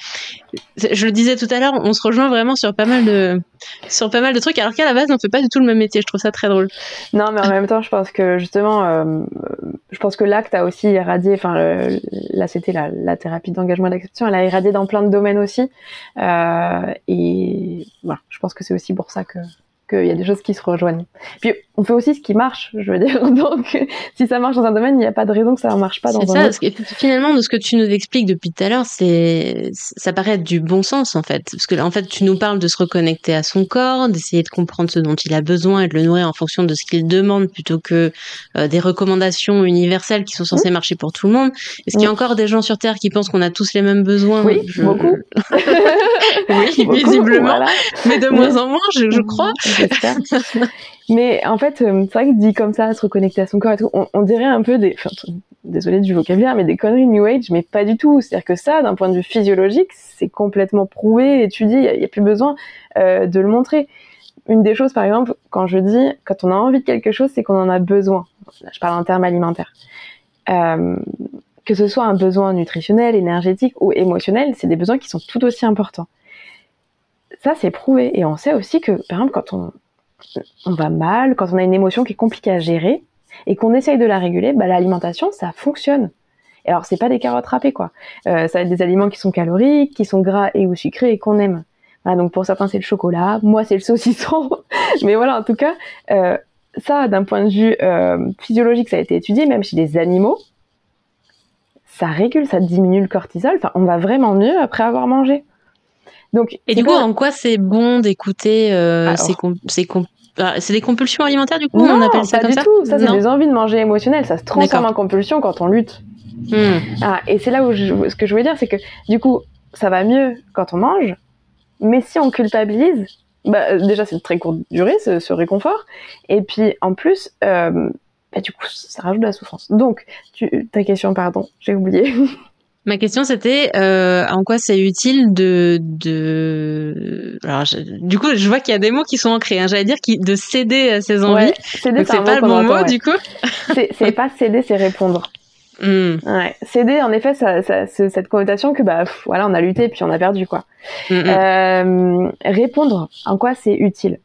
Je le disais tout à l'heure, on se rejoint vraiment sur pas mal de sur pas mal de trucs alors qu'à la base on fait pas du tout le même métier. Je trouve ça très drôle. Non mais en même temps je pense que justement euh, je pense que l'acte a aussi irradié, enfin là c'était la, la thérapie d'engagement et d'acceptation, elle a irradié dans plein de domaines aussi. Euh, et voilà, je pense que c'est aussi pour ça que qu'il y a des choses qui se rejoignent. Puis on fait aussi ce qui marche, je veux dire. Donc si ça marche dans un domaine, il n'y a pas de raison que ça ne marche pas dans un ça, autre. C'est ça. Finalement, de ce que tu nous expliques depuis tout à l'heure, c'est ça paraît être du bon sens en fait, parce que en fait, tu nous parles de se reconnecter à son corps, d'essayer de comprendre ce dont il a besoin et de le nourrir en fonction de ce qu'il demande, plutôt que euh, des recommandations universelles qui sont censées mmh. marcher pour tout le monde. Est-ce qu'il y a mmh. encore des gens sur Terre qui pensent qu'on a tous les mêmes besoins? Oui, beaucoup. oui, visiblement, mais de moins en moins, je, je crois. mais en fait, euh, c'est vrai que dit comme ça, se reconnecter à son corps et tout, on, dirait un peu des, enfin, désolé du vocabulaire, mais des conneries New Age, mais pas du tout. C'est-à-dire que ça, d'un point de vue physiologique, c'est complètement prouvé, étudié, il n'y a, plus besoin euh, de le montrer. Une des choses, par exemple, quand je dis, quand on a envie de quelque chose, c'est qu'on en a besoin. Là, je parle en termes alimentaires. Euh, que ce soit un besoin nutritionnel, énergétique ou émotionnel, c'est des besoins qui sont tout aussi importants. Ça, c'est prouvé. Et on sait aussi que, par exemple, quand on, va mal, quand on a une émotion qui est compliquée à gérer et qu'on essaye de la réguler, bah, l'alimentation, ça fonctionne. Et alors, c'est pas des carottes râpées, quoi. Euh, ça va être des aliments qui sont caloriques, qui sont gras et ou sucrés et qu'on aime. Voilà, donc pour certains, c'est le chocolat. Moi, c'est le saucisson. Mais voilà, en tout cas, euh, ça, d'un point de vue euh, physiologique, ça a été étudié, même chez des animaux. Ça régule, ça diminue le cortisol. Enfin, on va vraiment mieux après avoir mangé. Donc, et du coup, en quoi c'est bon d'écouter euh, ces, ah, c'est des compulsions alimentaires du coup non, on appelle ça pas du tout. Ça c'est des envies de manger émotionnelles. Ça se transforme en compulsion quand on lutte. Hmm. Ah, et c'est là où je, ce que je voulais dire, c'est que du coup, ça va mieux quand on mange, mais si on culpabilise, bah, euh, déjà c'est de très courte durée ce, ce, réconfort, et puis en plus, euh, bah, du coup, ça rajoute de la souffrance. Donc, tu, ta question, pardon, j'ai oublié. Ma question c'était euh, en quoi c'est utile de de alors du coup je vois qu'il y a des mots qui sont ancrés hein. j'allais dire qui de céder à ses envies. ouais, céder c'est pas le bon mot du coup. c'est pas céder c'est répondre. Hmm. ouais. Céder en effet ça, cette connotation que bah voilà on a lutté puis on a perdu quoi. Hmm, hmm. euh, répondre en quoi c'est utile?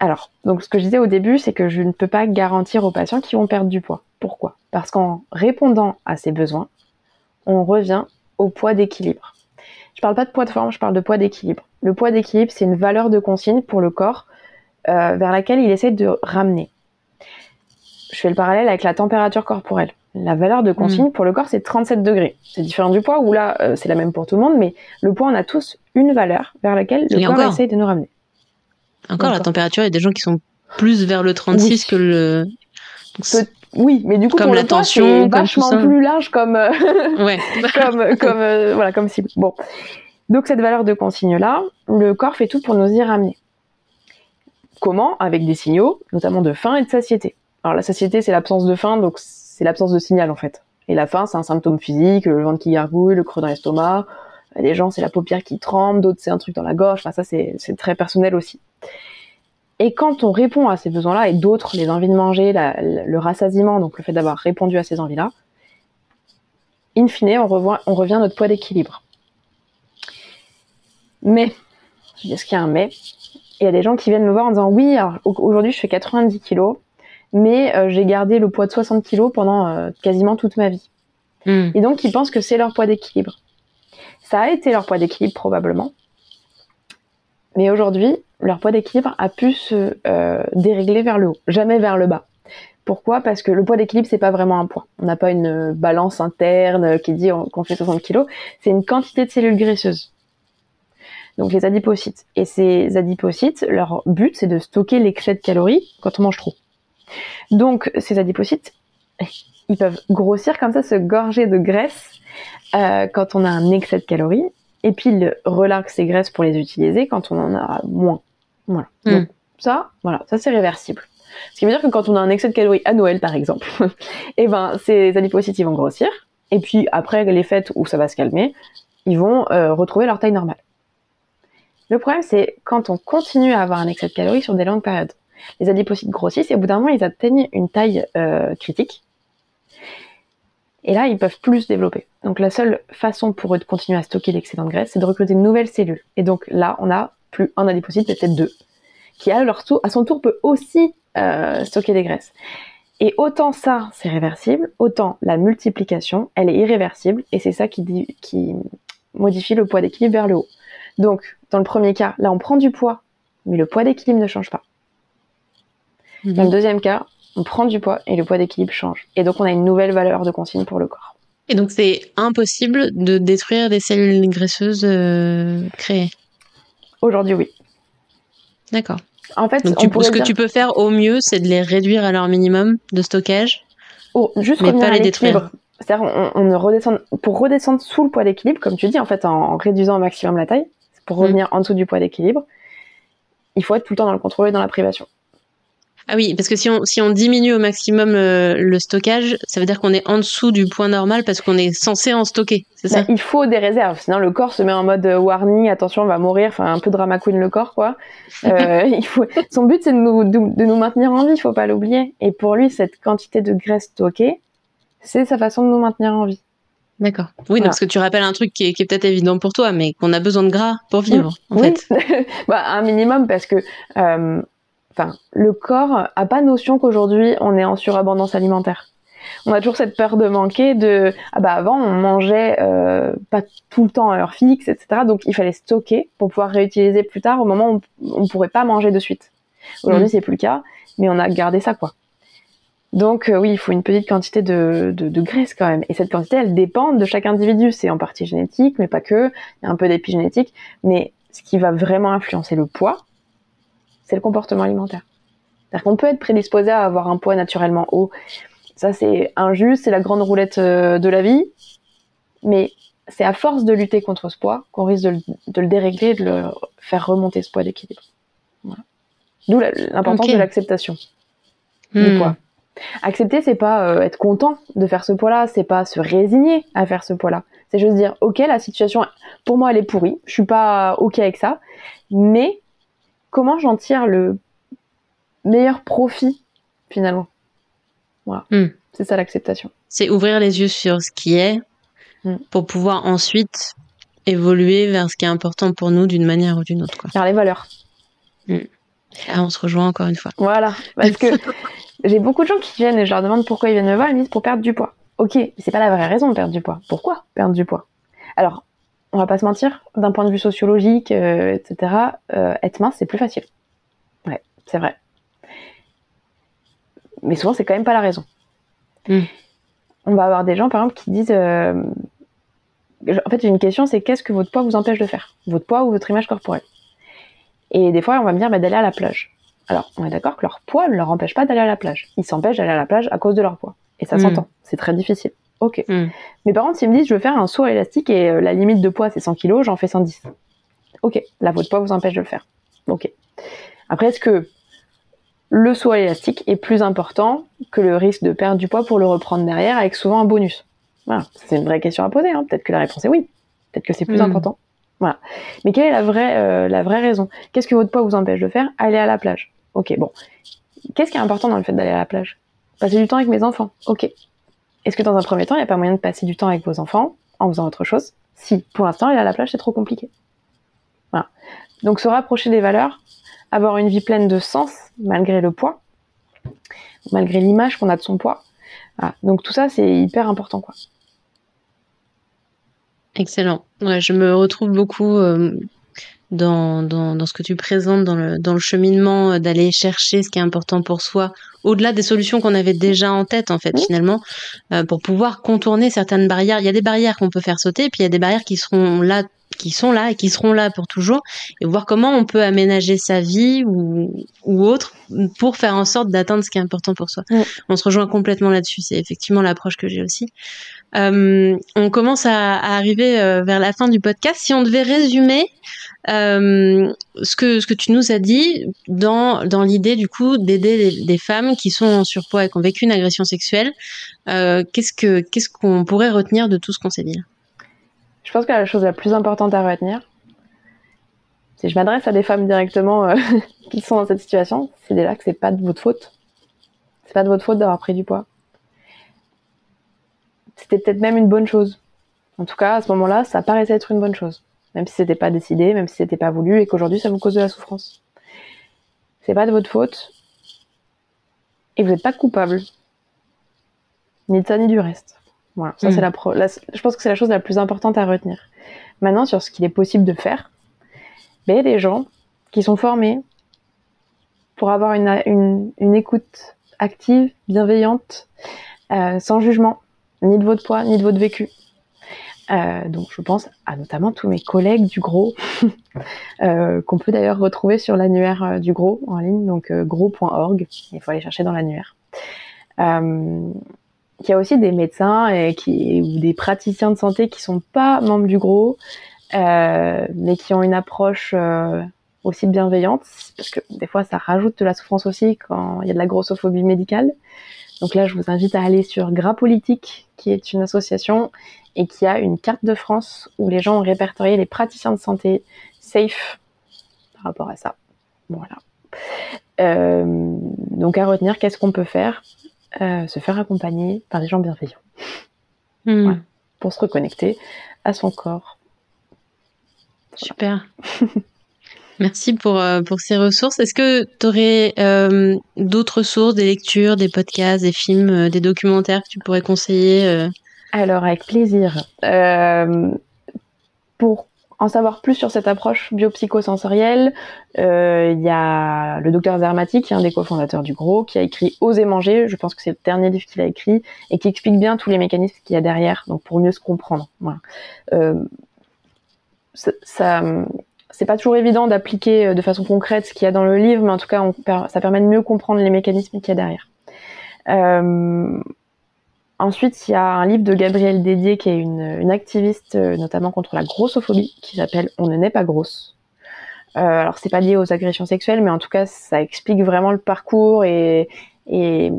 Alors donc ce que je disais au début c'est que je ne peux pas garantir aux patients qu'ils vont perdre du poids. Pourquoi? Parce qu'en répondant à ses besoins on revient au poids d'équilibre. Je parle pas de poids de forme, je parle de poids d'équilibre. Le poids d'équilibre, c'est une valeur de consigne pour le corps euh, vers laquelle il essaie de ramener. Je fais le parallèle avec la température corporelle. La valeur de consigne mm. pour le corps, c'est 37 degrés. C'est différent du poids, où là, euh, c'est la même pour tout le monde, mais le poids, on a tous une valeur vers laquelle le corps essaie de nous ramener. Encore, la température, il y a des gens qui sont plus vers le 36 que le... Oui, mais du coup, comme pour c'est vachement plus large comme, euh, ouais. comme, comme, euh, voilà, comme cible. Bon. Donc, cette valeur de consigne-là, le corps fait tout pour nous y ramener. Comment? Avec des signaux, notamment de faim et de satiété. Alors, la satiété, c'est l'absence de faim, donc c'est l'absence de signal, en fait. Et la faim, c'est un symptôme physique, le ventre qui gargouille, le creux dans l'estomac. Des gens, c'est la paupière qui tremble, d'autres, c'est un truc dans la gorge. Enfin, ça, c'est très personnel aussi. Et quand on répond à ces besoins-là, et d'autres, les envies de manger, le rassasiement, donc le fait d'avoir répondu à ces envies-là, in fine, on, on revient à notre poids d'équilibre. Mais, est-ce qu'il y a un mais? Il y a des gens qui viennent me voir en disant oui, aujourd'hui je fais 90 kilos, mais euh, j'ai gardé le poids de 60 kilos pendant euh, quasiment toute ma vie. Hmm. Et donc ils pensent que c'est leur poids d'équilibre. Ça a été leur poids d'équilibre probablement, mais aujourd'hui leur poids d'équilibre a pu se euh, dérégler vers le haut, jamais vers le bas. Pourquoi? Parce que le poids d'équilibre c'est pas vraiment un poids. On n'a pas une balance interne qui dit qu'on fait 60 kg. C'est une quantité de cellules graisseuses. Donc les adipocytes. Et ces adipocytes, leur but c'est de stocker l'excès de calories quand on mange trop. Donc ces adipocytes, ils peuvent grossir comme ça, se gorger de graisse euh, quand on a un excès de calories. Et puis ils relarguent ces graisses pour les utiliser quand on en a moins. Voilà. Hmm. Donc, ça, voilà, ça c'est réversible. Ce qui veut dire que quand on a un excès de calories à Noël, par exemple, et eh ben ces adipocytes ils vont grossir, et puis après les fêtes où ça va se calmer, ils vont euh, retrouver leur taille normale. Le problème c'est quand on continue à avoir un excès de calories sur des longues périodes. Les adipocytes grossissent et au bout d'un moment ils atteignent une taille euh, critique. Et là, ils peuvent plus se développer. Donc la seule façon pour eux de continuer à stocker l'excédent de graisse, c'est de recruter de nouvelles cellules. Et donc là, on a plus un adipocyte, peut-être deux, qui à, leur tour, à son tour peut aussi euh, stocker des graisses. Et autant ça, c'est réversible, autant la multiplication, elle est irréversible, et c'est ça qui, qui modifie le poids d'équilibre vers le haut. Donc, dans le premier cas, là, on prend du poids, mais le poids d'équilibre ne change pas. Mhm. Dans le deuxième cas, on prend du poids et le poids d'équilibre change. Et donc, on a une nouvelle valeur de consigne pour le corps. Et donc, c'est impossible de détruire des cellules graisseuses euh, créées Aujourd'hui, oui. D'accord. En fait, ce que tu peux faire au mieux, c'est de les réduire à leur minimum de stockage, oh, juste mais pas les détruire. C'est-à-dire, on, redescend, pour redescendre sous le poids d'équilibre, comme tu dis, en fait, en, réduisant au maximum la taille, pour mm. revenir en dessous du poids d'équilibre, il faut être tout le temps dans le contrôle et dans la privation. Ah oui, parce que si on, si on diminue au maximum euh, le stockage, ça veut dire qu'on est en dessous du point normal parce qu'on est censé en stocker, c'est ça? bah, Il faut des réserves, sinon le corps se met en mode euh, warning, attention, on va mourir, enfin un peu drama queen le corps, quoi. Euh, il faut... Son but, c'est de nous, de, nous maintenir en vie, il faut pas l'oublier. Et pour lui, cette quantité de graisse stockée, c'est sa façon de nous maintenir en vie. D'accord. Oui, parce que tu rappelles un truc qui est, peut-être évident pour toi, mais qu'on a besoin de gras pour vivre, en oui. fait. bah, un minimum, parce que euh, enfin, le corps a pas notion qu'aujourd'hui on est en surabondance alimentaire. On a toujours cette peur de manquer, de ah bah avant on mangeait euh, pas tout le temps à heure fixe, etc. Donc il fallait stocker pour pouvoir réutiliser plus tard au moment où on, pourrait pas manger de suite. Aujourd'hui mm. c'est plus le cas, mais on a gardé ça quoi. Donc euh, oui, il faut une petite quantité de, de, graisse quand même. Et cette quantité, elle dépend de chaque individu. C'est en partie génétique, mais pas que. Il y a un peu d'épigénétique. Mais ce qui va vraiment influencer le poids, c'est le comportement alimentaire. C'est-à-dire qu'on peut être prédisposé à avoir un poids naturellement haut. Ça, c'est injuste, c'est la grande roulette euh, de la vie. Mais c'est à force de lutter contre ce poids qu'on risque de le, de le, dérégler et de le faire remonter ce poids d'équilibre. Voilà. D'où l'importance de l'acceptation du hmm. poids. Accepter, c'est pas euh, être content de faire ce poids-là, c'est pas se résigner à faire ce poids-là. C'est juste dire, ok, la situation, pour moi, elle est pourrie, je suis pas ok avec ça, mais comment j'en tire le meilleur profit finalement Voilà, hmm. c'est ça l'acceptation. C'est ouvrir les yeux sur ce qui est hmm. pour pouvoir ensuite évoluer vers ce qui est important pour nous d'une manière ou d'une autre. Quoi. Vers les valeurs. Hmm. Ah, on se rejoint encore une fois. Voilà, parce que j'ai beaucoup de gens qui viennent et je leur demande pourquoi ils viennent me voir, ils me disent pour perdre du poids. Ok, c'est pas la vraie raison de perdre du poids. Pourquoi perdre du poids? Alors, on va pas se mentir, d'un point de vue sociologique, euh, etc., euh, être mince, c'est plus facile. Ouais, c'est vrai. Mais souvent, c'est quand même pas la raison. Hmm. On va avoir des gens, par exemple, qui disent... Euh, en fait, j'ai une question, c'est qu'est-ce que votre poids vous empêche de faire? Votre poids ou votre image corporelle? Et des fois, on va me dire bah, d'aller à la plage. Alors, on est d'accord que leur poids ne leur empêche pas d'aller à la plage. Ils s'empêchent d'aller à la plage à cause de leur poids. Et ça hmm. s'entend. C'est très difficile. Ok. Hmm. Mais par contre, s'ils me disent, je veux faire un saut élastique et euh, la limite de poids, c'est 100 kg, j'en fais 110. Ok. Là, votre poids vous empêche de le faire. Ok. Après, est-ce que le saut élastique est plus important que le risque de perdre du poids pour le reprendre derrière avec souvent un bonus? Voilà. C'est une vraie question à poser. Hein. Peut-être que la réponse est oui. Peut-être que c'est plus hmm. important. Voilà. Mais quelle est la vraie, euh, la vraie raison? Qu'est-ce que votre poids vous empêche de faire? Aller à la plage. Ok, bon. Qu'est-ce qui est important dans le fait d'aller à la plage? Passer du temps avec mes enfants. Ok. Est-ce que dans un premier temps, il n'y a pas moyen de passer du temps avec vos enfants en faisant autre chose Si, pour l'instant, aller à la plage, c'est trop compliqué. Voilà. Donc se rapprocher des valeurs, avoir une vie pleine de sens malgré le poids, malgré l'image qu'on a de son poids. Voilà. Donc tout ça, c'est hyper important, quoi. Excellent. Ouais, je me retrouve beaucoup euh, dans, dans, dans, ce que tu présentes, dans le, dans le cheminement euh, d'aller chercher ce qui est important pour soi, au-delà des solutions qu'on avait déjà en tête, en fait, finalement, euh, pour pouvoir contourner certaines barrières. Il y a des barrières qu'on peut faire sauter, puis il y a des barrières qui seront là qui sont là et qui seront là pour toujours et voir comment on peut aménager sa vie ou, ou autre pour faire en sorte d'atteindre ce qui est important pour soi. On se rejoint complètement là-dessus. C'est effectivement l'approche que j'ai aussi. Euh, on commence à, à arriver euh, vers la fin du podcast. Si on devait résumer euh, ce que ce que tu nous as dit dans dans l'idée du coup d'aider des, femmes qui sont en surpoids et qui ont vécu une agression sexuelle, euh, qu'est-ce que qu'est-ce qu'on pourrait retenir de tout ce qu'on s'est dit Je pense que la chose la plus importante à retenir, si je m'adresse à des femmes directement euh, qui sont dans cette situation, c'est déjà que c'est pas de votre faute. C'est pas de votre faute d'avoir pris du poids c'était peut-être même une bonne chose. En tout cas, à ce moment-là, ça paraissait être une bonne chose. Même si c'était pas décidé, même si c'était pas voulu et qu'aujourd'hui ça vous cause de la souffrance. C'est pas de votre faute. Et vous n'êtes pas coupable. Ni de ça, ni du reste. Voilà. Ça, c'est hmm. la, pro je pense que c'est la chose la plus importante à retenir. Maintenant, sur ce qu'il est possible de faire, ben, il y a des gens qui sont formés pour avoir une, une, écoute active, bienveillante, euh, sans jugement, ni de votre poids, ni de votre vécu. Euh, donc je pense à notamment tous mes collègues du gros, euh, qu'on peut d'ailleurs retrouver sur l'annuaire euh, du gros en ligne, donc gros.org, il faut aller chercher dans l'annuaire. il y a aussi des médecins et ou des praticiens de santé qui sont pas membres du gros, mais qui ont une approche aussi bienveillante, parce que des fois ça rajoute de la souffrance aussi quand il y a de la grossophobie médicale. Donc là, je vous invite à aller sur Gras Politique, qui est une association et qui a une carte de France où les gens ont répertorié les praticiens de santé safe par rapport à ça. Voilà. Euh, donc à retenir, qu'est-ce qu'on peut faire? Euh, Se faire accompagner par des gens bienveillants. Hmm. pour se reconnecter à son corps. Super. Merci pour, euh, pour ces ressources. Est-ce que tu aurais euh, d'autres sources, des lectures, des podcasts, des films, euh, des documentaires que tu pourrais conseiller Alors, avec plaisir. pour en savoir plus sur cette approche biopsychosensorielle, il y a le docteur Zermati, qui est un des cofondateurs du GROS, qui a écrit Oser manger, je pense que c'est le dernier livre qu'il a écrit, et qui explique bien tous les mécanismes qu'il y a derrière, donc pour mieux se comprendre. Ça c'est pas toujours évident d'appliquer euh, de façon concrète ce qu'il y a dans le livre, mais en tout cas, ça permet de mieux comprendre les mécanismes qu'il y a derrière. Euh, ensuite, il y a un livre de Gabrielle Dédier, qui est une, activiste euh, notamment contre la grossophobie, qui s'appelle On ne naît pas grosse. Euh, alors, c'est pas lié aux agressions sexuelles, mais en tout cas, ça explique vraiment le parcours et, et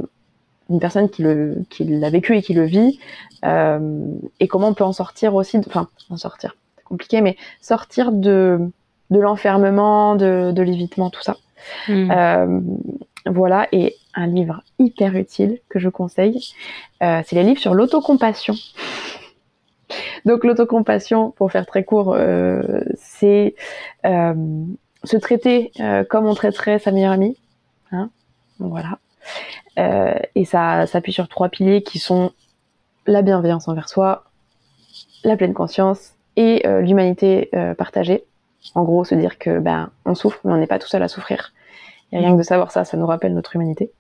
une personne qui qui l'a vécu et qui le vit, et comment on peut en sortir aussi, enfin, en sortir, c'est compliqué, mais sortir de de l'enfermement, de, de l'évitement, tout ça. Hmm. Euh, voilà, et un livre hyper utile que je conseille, euh, c'est les livres sur l'autocompassion. Donc l'autocompassion, pour faire très court, euh, c'est euh, se traiter euh, comme on traiterait sa meilleure amie. Hein voilà. Euh, et ça s'appuie sur trois piliers qui sont la bienveillance envers soi, la pleine conscience et l'humanité partagée. En gros, se dire que ben on souffre, mais on n'est pas tout seul à souffrir. Et rien que de savoir ça, ça nous rappelle notre humanité,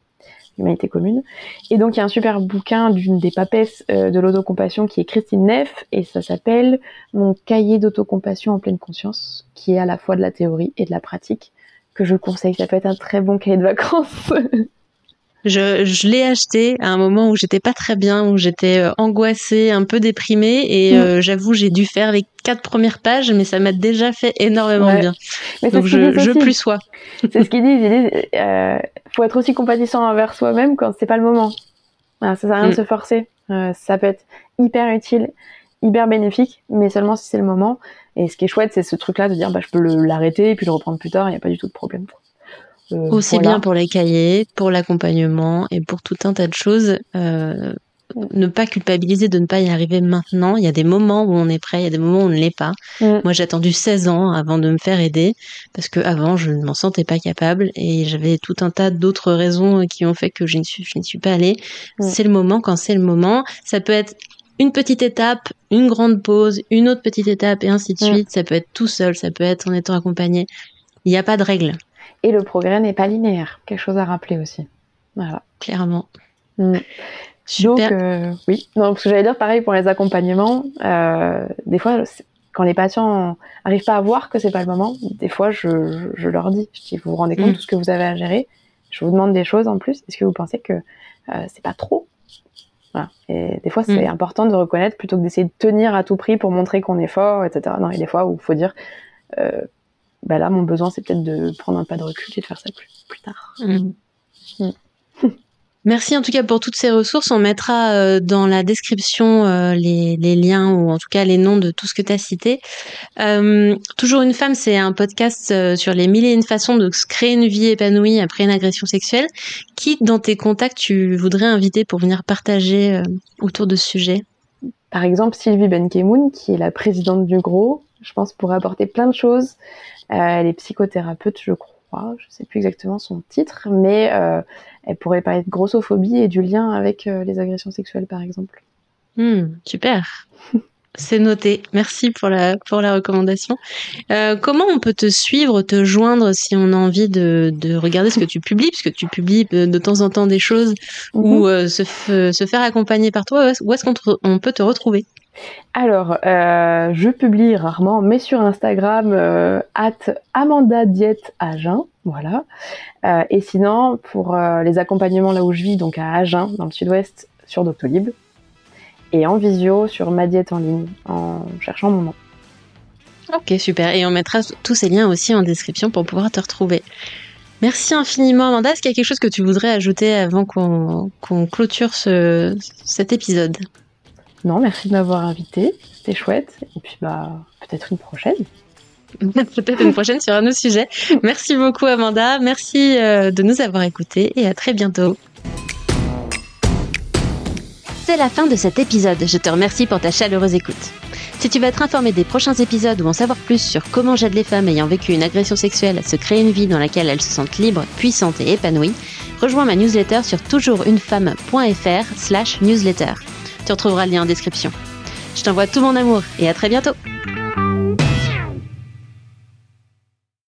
l'humanité commune. Et donc il y a un super bouquin d'une des papesses euh, de l'autocompassion qui est Christine Neff et ça s'appelle Mon cahier d'autocompassion en pleine conscience, qui est à la fois de la théorie et de la pratique que je conseille. Ça peut être un très bon cahier de vacances. Je, je l'ai acheté à un moment où j'étais pas très bien, où j'étais euh, angoissée, un peu déprimée, et mm. euh, j'avoue j'ai dû faire les quatre premières pages, mais ça m'a déjà fait énormément bien. Donc je, je plus sois. C'est ce qu'ils disent. Ils disent, euh, faut être aussi compatissant envers soi-même quand c'est pas le moment. ça sert à rien de mm. se forcer. Euh, ça peut être hyper utile, hyper bénéfique, mais seulement si c'est le moment. Et ce qui est chouette, c'est ce truc-là de dire, bah, je peux l'arrêter et puis le reprendre plus tard. Il n'y a pas du tout de problème. Euh, Aussi bien pour les cahiers, pour l'accompagnement et pour tout un tas de choses. Euh, ne pas culpabiliser de ne pas y arriver maintenant. Il y a des moments où on est prêt, il y a des moments où on ne l'est pas. Mm. Moi, j'ai attendu 16 ans avant de me faire aider parce que avant, je ne m'en sentais pas capable et j'avais tout un tas d'autres raisons qui ont fait que je ne suis, je ne suis pas allée. Mm. C'est le moment quand c'est le moment. Ça peut être une petite étape, une grande pause, une autre petite étape et ainsi de mm. suite. Ça peut être tout seul, ça peut être en étant accompagné. Il n'y a pas de règle. Et le progrès n'est pas linéaire. Quelque chose à rappeler aussi. Voilà. Clairement. Super. Donc, euh, oui. Non, parce que j'allais dire pareil pour les accompagnements. Euh, des fois, quand les patients n'arrivent pas à voir que c'est pas le moment, des fois, je, je, leur dis, je dis, vous vous rendez compte mm. de tout ce que vous avez à gérer? Je vous demande des choses en plus. Est-ce que vous pensez que euh, c'est pas trop? Voilà. Et des fois, c'est mm. important de reconnaître plutôt que d'essayer de tenir à tout prix pour montrer qu'on est fort, etc. Non, il y a des fois où il faut dire, euh, bah là, mon besoin, c'est peut-être de prendre un pas de recul et de faire ça plus, plus tard. Mm. Merci en tout cas pour toutes ces ressources. On mettra euh, dans la description euh, les, liens ou en tout cas les noms de tout ce que tu as cité. Euh, Toujours une femme, c'est un podcast sur les mille et une façons de se créer une vie épanouie après une agression sexuelle. Qui dans tes contacts tu voudrais inviter pour venir partager autour de ce sujet? Par exemple Sylvie Benkemoun, qui est la présidente du GROS, je pense pourrait apporter plein de choses. elle est psychothérapeute, je crois je sais plus exactement son titre, mais elle pourrait parler de grossophobie et du lien avec euh, les agressions sexuelles, par exemple. Hmm, super. C'est noté. Merci pour la pour la recommandation. Euh, comment on peut te suivre, te joindre si on a envie de, de regarder ce que tu publies, puisque tu publies de, temps en temps des choses, ou mhm. se, se faire accompagner par toi? Où est-ce qu'on on peut te retrouver? Alors, euh, je publie rarement, mais sur Instagram, euh, at Amanda voilà. Euh, et sinon, pour les accompagnements là où je vis, donc à Agen, dans le sud-ouest, sur Doctolib, et en visio sur ma diète en ligne, en cherchant mon nom. Ok, super. Et on mettra tous ces liens aussi en description pour pouvoir te retrouver. Merci infiniment, Amanda. Est-ce qu'il y a quelque chose que tu voudrais ajouter avant qu'on clôture ce, cet épisode? Non, merci de m'avoir invité. C'était chouette. Et puis, bah, peut-être une prochaine. peut-être une prochaine sur un autre sujet. Merci beaucoup, Amanda. Merci euh, de nous avoir écoutés et à très bientôt. C'est la fin de cet épisode. Je te remercie pour ta chaleureuse écoute. Si tu veux être informé des prochains épisodes ou en savoir plus sur comment j'aide les femmes ayant vécu une agression sexuelle à se créer une vie dans laquelle elles se sentent libres, puissantes et épanouies, rejoins ma newsletter sur toujoursunefemme.fr slash newsletter. Tu retrouveras le lien en description. Je t'envoie tout mon amour et à très bientôt